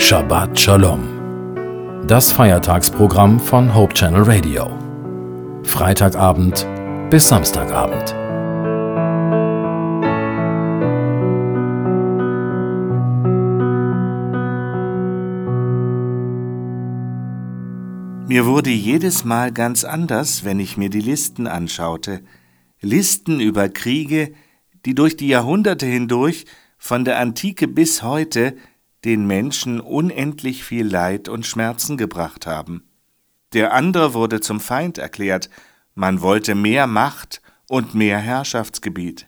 Shabbat Shalom. Das Feiertagsprogramm von Hope Channel Radio. Freitagabend bis Samstagabend. Mir wurde jedes Mal ganz anders, wenn ich mir die Listen anschaute. Listen über Kriege, die durch die Jahrhunderte hindurch, von der Antike bis heute, den Menschen unendlich viel Leid und Schmerzen gebracht haben. Der andere wurde zum Feind erklärt, man wollte mehr Macht und mehr Herrschaftsgebiet.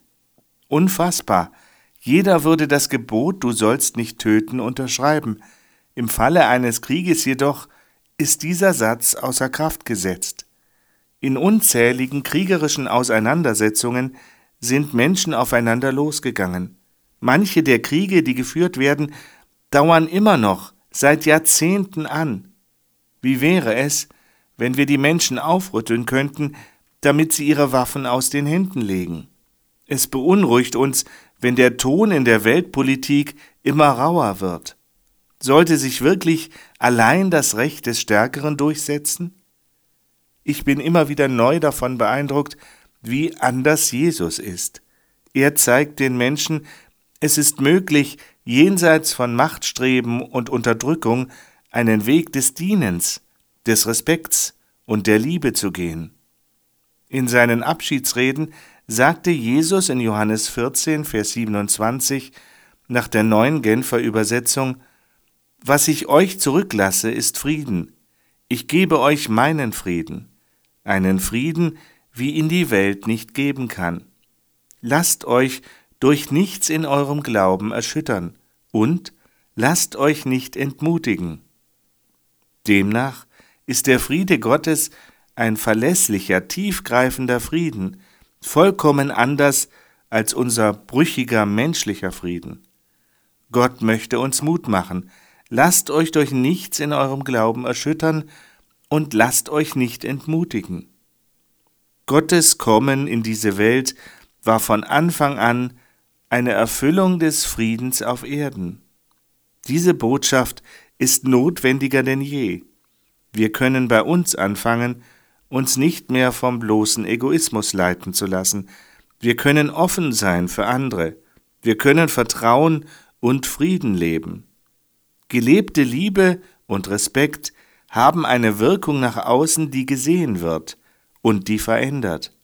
Unfassbar, jeder würde das Gebot, du sollst nicht töten, unterschreiben. Im Falle eines Krieges jedoch ist dieser Satz außer Kraft gesetzt. In unzähligen kriegerischen Auseinandersetzungen sind Menschen aufeinander losgegangen. Manche der Kriege, die geführt werden, dauern immer noch seit Jahrzehnten an. Wie wäre es, wenn wir die Menschen aufrütteln könnten, damit sie ihre Waffen aus den Händen legen? Es beunruhigt uns, wenn der Ton in der Weltpolitik immer rauer wird. Sollte sich wirklich allein das Recht des Stärkeren durchsetzen? Ich bin immer wieder neu davon beeindruckt, wie anders Jesus ist. Er zeigt den Menschen, es ist möglich, jenseits von Machtstreben und Unterdrückung einen Weg des Dienens, des Respekts und der Liebe zu gehen. In seinen Abschiedsreden sagte Jesus in Johannes 14, Vers 27 nach der neuen Genfer Übersetzung, Was ich euch zurücklasse, ist Frieden. Ich gebe euch meinen Frieden, einen Frieden, wie ihn die Welt nicht geben kann. Lasst euch durch nichts in eurem Glauben erschüttern und lasst euch nicht entmutigen. Demnach ist der Friede Gottes ein verlässlicher, tiefgreifender Frieden, vollkommen anders als unser brüchiger menschlicher Frieden. Gott möchte uns Mut machen, lasst euch durch nichts in eurem Glauben erschüttern und lasst euch nicht entmutigen. Gottes Kommen in diese Welt war von Anfang an eine Erfüllung des Friedens auf Erden. Diese Botschaft ist notwendiger denn je. Wir können bei uns anfangen, uns nicht mehr vom bloßen Egoismus leiten zu lassen. Wir können offen sein für andere. Wir können Vertrauen und Frieden leben. Gelebte Liebe und Respekt haben eine Wirkung nach außen, die gesehen wird und die verändert.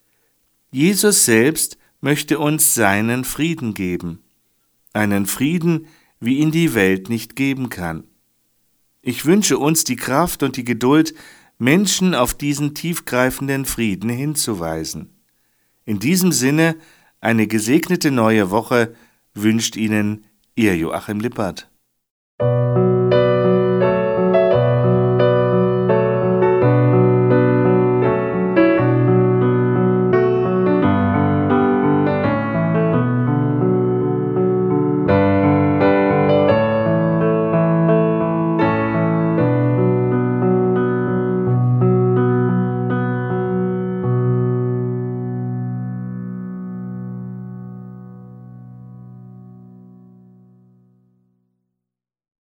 Jesus selbst möchte uns seinen Frieden geben, einen Frieden, wie ihn die Welt nicht geben kann. Ich wünsche uns die Kraft und die Geduld, Menschen auf diesen tiefgreifenden Frieden hinzuweisen. In diesem Sinne eine gesegnete neue Woche wünscht Ihnen Ihr Joachim Lippert.